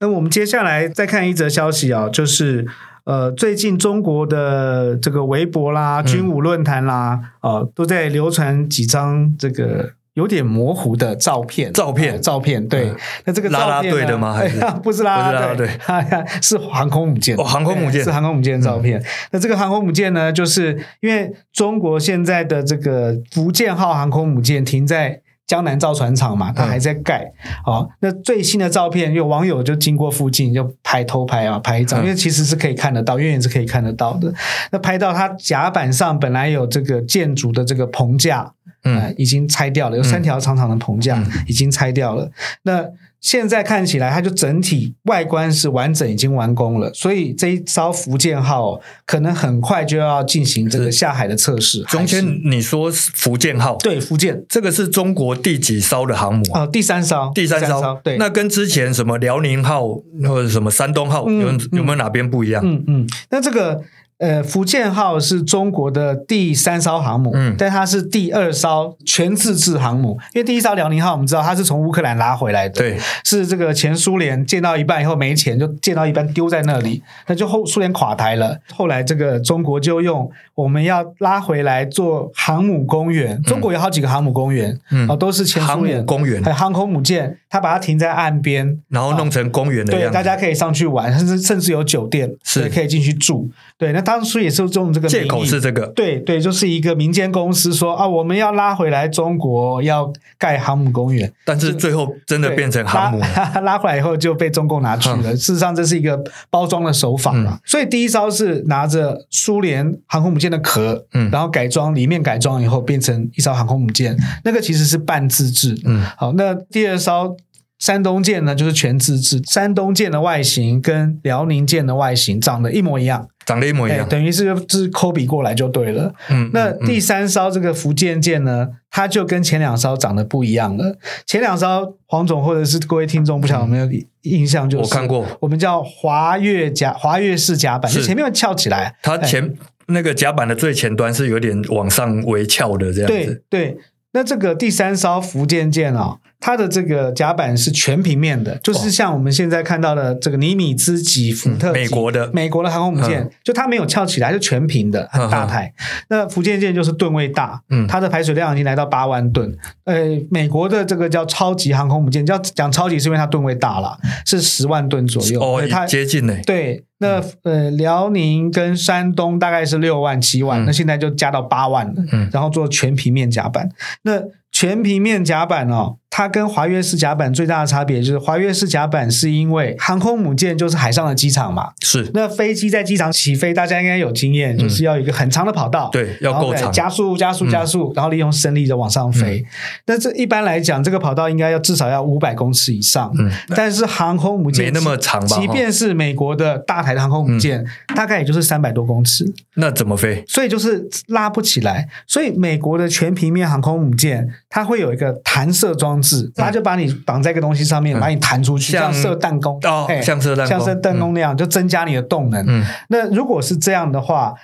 那我们接下来再看一则消息啊，就是呃，最近中国的这个微博啦、军武论坛啦，啊、呃，都在流传几张这个。有点模糊的照片，照片，呃、照片，对。嗯、那这个照片拉拉队的吗？还是、哎、不是拉拉队？是航空母舰。哦，航空母舰是航空母舰的照片。嗯、那这个航空母舰呢，就是因为中国现在的这个福建号航空母舰停在江南造船厂嘛，它还在盖。好、嗯哦，那最新的照片，有网友就经过附近就拍偷拍啊，拍一张，嗯、因为其实是可以看得到，远远是可以看得到的。那拍到它甲板上本来有这个建筑的这个棚架。嗯，已经拆掉了，有三条长长的棚架，已经拆掉了。嗯、那现在看起来，它就整体外观是完整，已经完工了。所以这一艘福建号可能很快就要进行这个下海的测试。中间你说福建号，对，福建这个是中国第几艘的航母啊？哦，第三艘，第三艘。对，那跟之前什么辽宁号或者什么山东号有有没有哪边不一样？嗯嗯，那这个。呃，福建号是中国的第三艘航母，嗯，但它是第二艘全自制航母。因为第一艘辽宁号，我们知道它是从乌克兰拉回来的，对，是这个前苏联建到一半以后没钱，就建到一半丢在那里，那就后苏联垮台了。后来这个中国就用我们要拉回来做航母公园，嗯、中国有好几个航母公园，嗯，哦，都是前苏联公园，还有航空母舰，它把它停在岸边，然后弄成公园的样子，对，大家可以上去玩，甚至甚至有酒店，是可以进去住，对，那。当初也是用这个借口是这个，对对，就是一个民间公司说啊，我们要拉回来中国，要盖航母公园，但是最后真的变成航母拉，拉回来以后就被中共拿去了。嗯、事实上，这是一个包装的手法嘛。嗯、所以第一艘是拿着苏联航空母舰的壳，嗯，然后改装里面改装以后变成一艘航空母舰，那个其实是半自制。嗯，好，那第二艘。山东舰呢，就是全自制。山东舰的外形跟辽宁舰的外形长得一模一样，长得一模一样，等于是是 copy 过来就对了。嗯，那第三艘这个福建舰呢，它就跟前两艘长得不一样了。前两艘黄总或者是各位听众不晓得有没有印象？就是我看过，我们叫华跃甲华跃式甲板，就前面会翘起来，它前那个甲板的最前端是有点往上微翘的这样子。对对。那这个第三艘福建舰啊、哦，它的这个甲板是全平面的，就是像我们现在看到的这个尼米兹级、福特级、美国的美国的航空母舰，就它没有翘起来，是全平的，很大台。那福建舰就是吨位大，嗯，它的排水量已经来到八万吨。呃，美国的这个叫超级航空母舰，叫讲超级是因为它吨位大了，是十万吨左右。哦，它接近呢。对。那呃，辽宁跟山东大概是六万七万，嗯、那现在就加到八万了。嗯，然后做全平面甲板。那全平面甲板哦，它跟滑跃式甲板最大的差别就是，滑跃式甲板是因为航空母舰就是海上的机场嘛，是。那飞机在机场起飞，大家应该有经验，就是要有一个很长的跑道，嗯、对，要够长，加速加速加速，嗯、然后利用升力的往上飞。那、嗯、这一般来讲，这个跑道应该要至少要五百公尺以上。嗯，但是航空母舰没那么长吧？即便是美国的大台的航空母舰，嗯、大概也就是三百多公尺。那怎么飞？所以就是拉不起来。所以美国的全平面航空母舰。它会有一个弹射装置，它就把你绑在一个东西上面，把你弹出去，像射弹弓哦，像射弹像射弹弓那样，就增加你的动能。嗯，那如果是这样的话，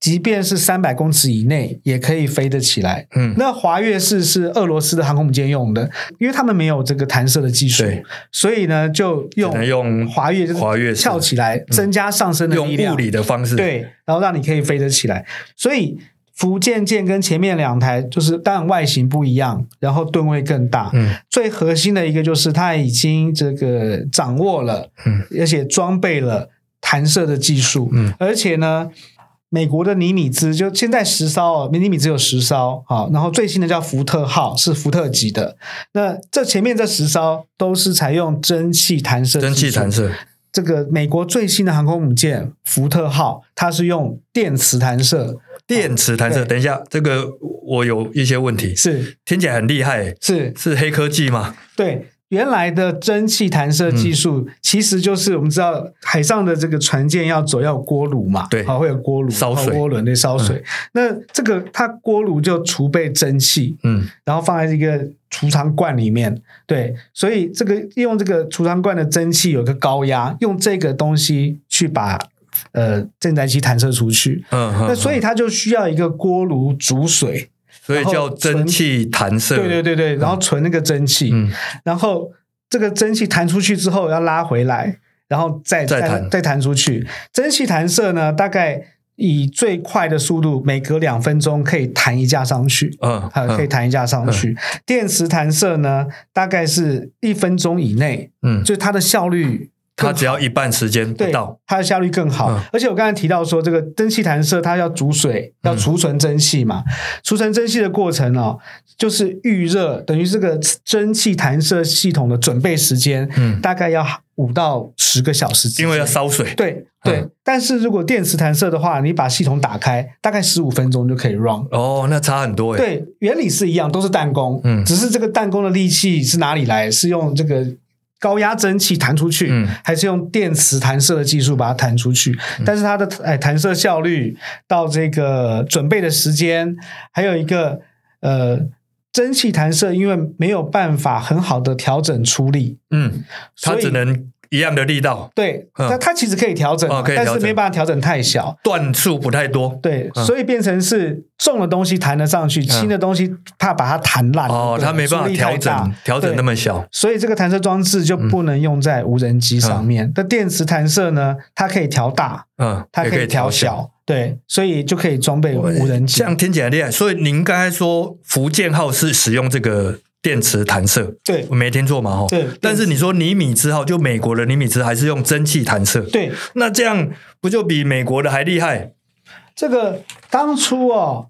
即便是三百公尺以内也可以飞得起来。嗯，那滑跃式是俄罗斯的航空母舰用的，因为他们没有这个弹射的技术，所以呢就用用滑跃，就是滑跃翘起来，增加上升的力量，用物理的方式，对，然后让你可以飞得起来，所以。福建舰跟前面两台就是当然外形不一样，然后吨位更大。嗯，最核心的一个就是它已经这个掌握了，嗯，而且装备了弹射的技术。嗯，而且呢，美国的尼米兹就现在十艘哦，尼米兹有十艘啊，然后最新的叫福特号是福特级的。那这前面这十艘都是采用蒸汽弹射，蒸汽弹射。这个美国最新的航空母舰福特号，它是用电磁弹射。电磁弹射，等一下，这个我有一些问题，是。听起来很厉害，是。是黑科技吗？对，原来的蒸汽弹射技术，其实就是我们知道海上的这个船舰要走要有锅炉嘛，对，好会有锅炉烧水，涡轮对烧水。那这个它锅炉就储备蒸汽，嗯，然后放在一个储藏罐里面，对，所以这个用这个储藏罐的蒸汽有个高压，用这个东西去把。呃，正载机弹射出去，嗯，那所以它就需要一个锅炉煮水，所以叫蒸汽弹射。对对对对，然后存那个蒸汽，嗯，然后这个蒸汽弹出去之后要拉回来，然后再再弹再弹出去。蒸汽弹射呢，大概以最快的速度，每隔两分钟可以弹一架上去，嗯，可以弹一架上去。电磁弹射呢，大概是一分钟以内，嗯，就它的效率。它只要一半时间不到，它的效率更好。嗯、而且我刚才提到说，这个蒸汽弹射它要煮水，要储存蒸汽嘛。储、嗯、存蒸汽的过程哦，就是预热，等于这个蒸汽弹射系统的准备时间，嗯，大概要五到十个小时。因为要烧水。对对，嗯、但是如果电磁弹射的话，你把系统打开，大概十五分钟就可以 run。哦，那差很多诶。对，原理是一样，都是弹弓，嗯，只是这个弹弓的力气是哪里来？是用这个。高压蒸汽弹出去，嗯、还是用电磁弹射的技术把它弹出去？嗯、但是它的哎弹射效率到这个准备的时间，还有一个呃蒸汽弹射，因为没有办法很好的调整出力，嗯，它只能。一样的力道，对，它它其实可以调整，但是没办法调整太小，段数不太多，对，所以变成是重的东西弹得上去，轻的东西怕把它弹烂，哦，它没办法调整，调整那么小，所以这个弹射装置就不能用在无人机上面。那电磁弹射呢，它可以调大，嗯，它可以调小，对，所以就可以装备无人机。这样听起来厉害，所以您刚才说福建号是使用这个。电磁弹射，对，我没听错嘛？哈，对。但是你说尼米兹号，就美国的尼米兹还是用蒸汽弹射，对。那这样不就比美国的还厉害？这个当初哦，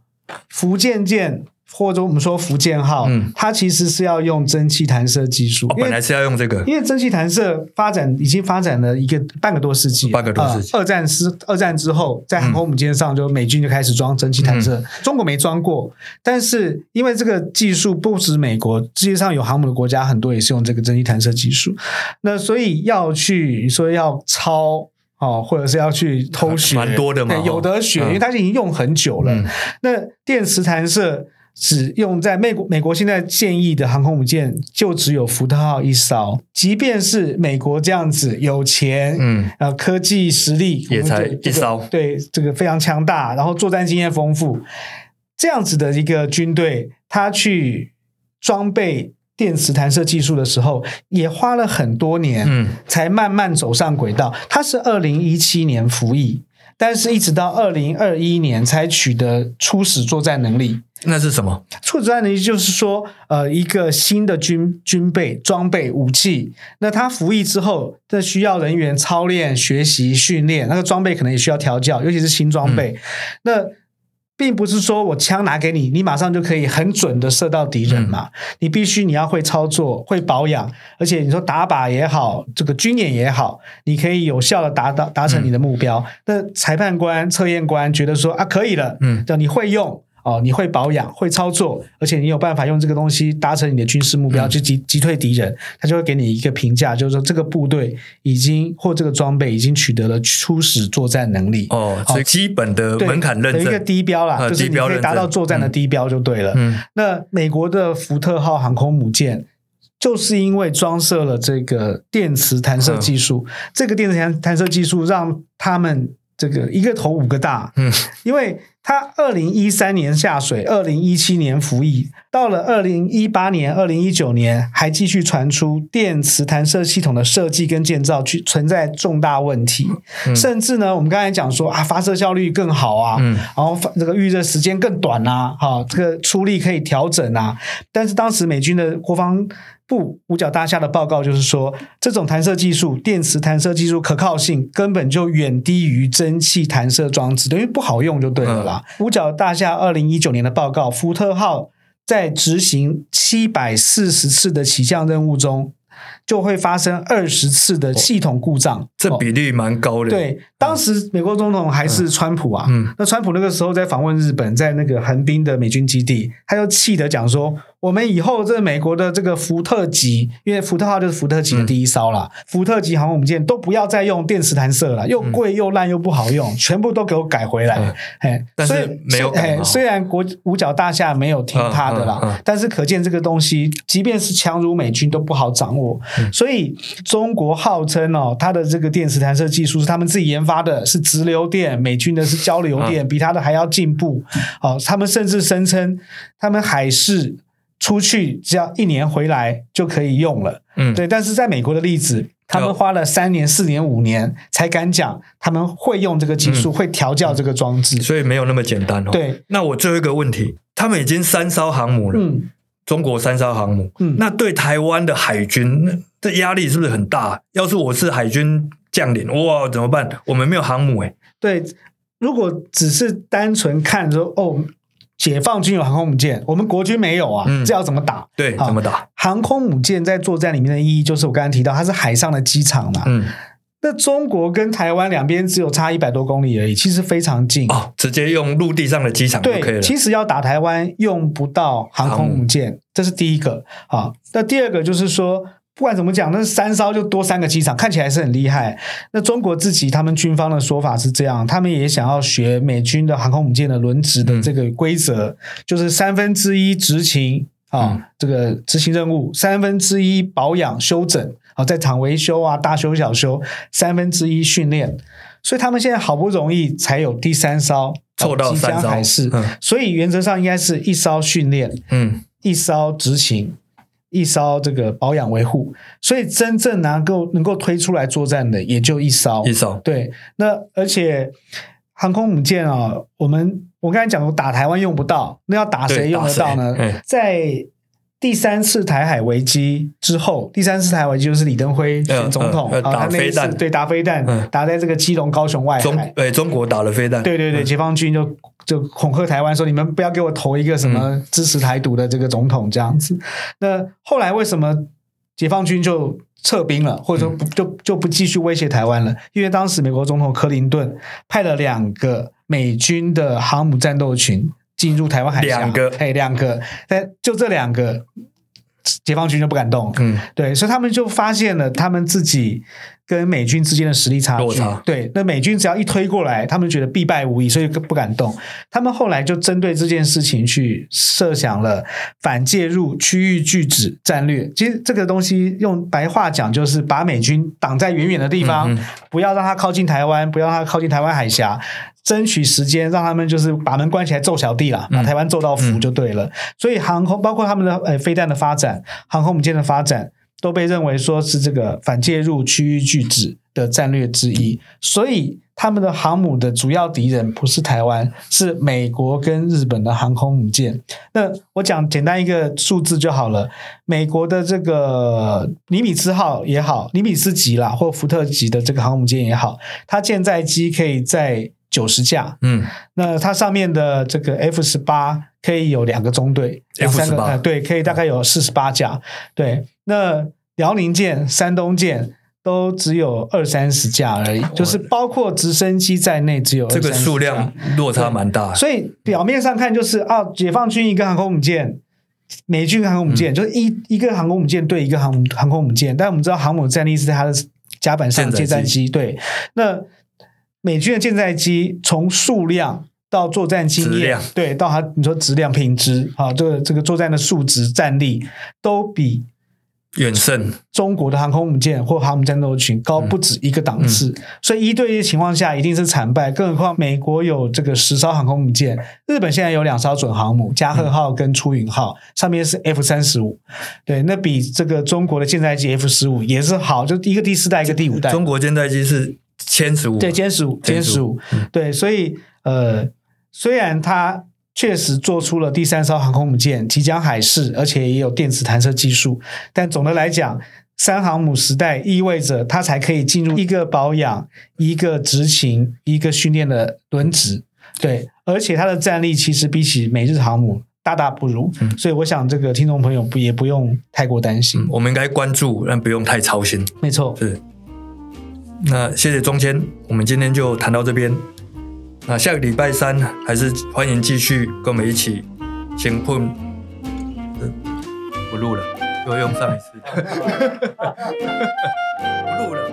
福建舰。或者我们说福建号，嗯，它其实是要用蒸汽弹射技术，本来是要用这个，因为蒸汽弹射发展已经发展了一个半个多世纪，半个多世纪。二战之二战之后，在航空母舰上就美军就开始装蒸汽弹射，中国没装过，但是因为这个技术不止美国，世界上有航母的国家很多也是用这个蒸汽弹射技术，那所以要去说要抄哦，或者是要去偷学，蛮多的嘛，有得学，因为它已经用很久了。那电磁弹射。只用在美国，美国现在现役的航空母舰就只有福特号一艘。即便是美国这样子有钱，嗯，呃，科技实力也才一艘，对，这个非常强大，然后作战经验丰富，这样子的一个军队，他去装备电磁弹射技术的时候，也花了很多年，嗯，才慢慢走上轨道。他是二零一七年服役，但是一直到二零二一年才取得初始作战能力。那是什么？初始作战能力就是说，呃，一个新的军军备、装备、武器。那它服役之后，这需要人员操练、学习、训练，那个装备可能也需要调教，尤其是新装备。嗯、那并不是说我枪拿给你，你马上就可以很准的射到敌人嘛。嗯、你必须你要会操作、会保养，而且你说打靶也好，这个军演也好，你可以有效的达到达成你的目标。嗯、那裁判官、测验官觉得说啊，可以了，嗯，叫你会用。哦，你会保养，会操作，而且你有办法用这个东西达成你的军事目标，嗯、就击击退敌人，他就会给你一个评价，就是说这个部队已经或这个装备已经取得了初始作战能力。哦，所以基本的门槛认证，一个低标啦，就是你可以达到作战的低标就对了。嗯，那美国的福特号航空母舰就是因为装设了这个电磁弹射技术，嗯、这个电磁弹弹射技术让他们这个一个头五个大。嗯，因为。他二零一三年下水，二零一七年服役，到了二零一八年、二零一九年，还继续传出电磁弹射系统的设计跟建造去存在重大问题，嗯、甚至呢，我们刚才讲说啊，发射效率更好啊，嗯、然后这个预热时间更短啊，哈、啊，这个出力可以调整啊，但是当时美军的国防部五角大厦的报告就是说，这种弹射技术，电磁弹射技术可靠性根本就远低于蒸汽弹射装置，等于不好用就对了啦。嗯、五角大厦二零一九年的报告，福特号在执行七百四十次的起降任务中，就会发生二十次的系统故障，哦、这比例蛮高的。对，当时美国总统还是川普啊，嗯，那川普那个时候在访问日本，在那个横滨的美军基地，他就气得讲说。我们以后这美国的这个福特级，因为福特号就是福特级的第一艘啦，嗯、福特级航空母舰都不要再用电磁弹射了，又贵又烂又不好用，嗯、全部都给我改回来。嗯、嘿但是没有改。虽然国五角大厦没有听他的啦，但是可见这个东西，即便是强如美军都不好掌握。嗯、所以中国号称哦，它的这个电磁弹射技术是他们自己研发的，是直流电，美军的是交流电，嗯、比他的还要进步。哦，他们甚至声称他们海事。出去只要一年回来就可以用了，嗯，对。但是在美国的例子，他们花了三年、四年、五年才敢讲他们会用这个技术，嗯、会调教这个装置，所以没有那么简单哦。对，那我最后一个问题，他们已经三艘航母了，嗯，中国三艘航母，嗯，那对台湾的海军，那这压力是不是很大？要是我是海军将领，哇，怎么办？我们没有航母诶，对，如果只是单纯看说哦。解放军有航空母舰，我们国军没有啊，嗯、这要怎么打？对，怎么打？航空母舰在作战里面的意义，就是我刚才提到，它是海上的机场嘛。嗯，那中国跟台湾两边只有差一百多公里而已，其实非常近哦，直接用陆地上的机场就可以了。其实要打台湾用不到航空母舰，母这是第一个。啊，那第二个就是说。不管怎么讲，那三艘就多三个机场，看起来是很厉害。那中国自己他们军方的说法是这样，他们也想要学美军的航空母舰的轮值的这个规则，嗯、就是三分之一执勤啊，嗯、这个执行任务，三分之一保养修整啊，在场维修啊，大修小修，三分之一训练。所以他们现在好不容易才有第三艘凑到三艘海事，嗯、所以原则上应该是一艘训练，嗯，一艘执勤。一艘这个保养维护，所以真正能够能够推出来作战的也就一艘。一艘对，那而且航空母舰啊，我们我刚才讲过，打台湾用不到，那要打谁用得到呢？在第三次台海危机之后，第三次台海危机就是李登辉选总统，呃呃、打飞弹，对，打飞弹，嗯、打在这个基隆、高雄外海。中对中国打了飞弹，对对对，解放军就就恐吓台湾说：“你们不要给我投一个什么支持台独的这个总统。”这样子。嗯、那后来为什么解放军就撤兵了，或者说不就就不继续威胁台湾了？因为当时美国总统克林顿派了两个美军的航母战斗群。进入台湾海峡，两个，哎，两个，但就这两个，解放军就不敢动，嗯，对，所以他们就发现了他们自己跟美军之间的实力差距。对，那美军只要一推过来，他们觉得必败无疑，所以不敢动。他们后来就针对这件事情去设想了反介入区域拒止战略。其实这个东西用白话讲，就是把美军挡在远远的地方，嗯嗯不要让他靠近台湾，不要让他靠近台湾海峡。争取时间，让他们就是把门关起来揍小弟啦，把台湾揍到服就对了。嗯嗯、所以航空包括他们的呃飞弹的发展、航空母舰的发展，都被认为说是这个反介入区域拒止的战略之一。所以他们的航母的主要敌人不是台湾，是美国跟日本的航空母舰。那我讲简单一个数字就好了。美国的这个尼米兹号也好，尼米兹级啦，或福特级的这个航空母舰也好，它舰载机可以在九十架，嗯，那它上面的这个 F 十八可以有两个中队，F 十八，对，可以大概有四十八架，对。那辽宁舰、山东舰都只有二三十架而已，就是包括直升机在内，只有这个数量落差蛮大。所以表面上看就是啊，解放军一个航空母舰，美军航空母舰，嗯、就是一一个航空母舰对一个航航空母舰，但我们知道航母战力是在它的甲板上舰载机，对，那。美军的舰载机从数量到作战经验，对，到它你说质量品质啊，这个这个作战的数值战力都比远胜。中国的航空母舰或航母战斗群高不止一个档次，嗯。嗯、所以一对一的情况下一定是惨败。更何况美国有这个十艘航空母舰，日本现在有两艘准航母加贺号跟出云号，上面是 F 三十五，对，那比这个中国的舰载机 F 十五也是好，就一个第四代，一个第五代。中国舰载机是。歼十五。对，歼十五，歼十五，对，所以呃，虽然它确实做出了第三艘航空母舰，即将海试，而且也有电子弹射技术，但总的来讲，三航母时代意味着它才可以进入一个保养、一个执勤、一个训练的轮值，对，而且它的战力其实比起美日航母大大不如，嗯、所以我想这个听众朋友不也不用太过担心，我们应该关注，但不用太操心，没错，是。那谢谢中谦，我们今天就谈到这边。那下个礼拜三还是欢迎继续跟我们一起先困。不录了，又用上一次。不录了。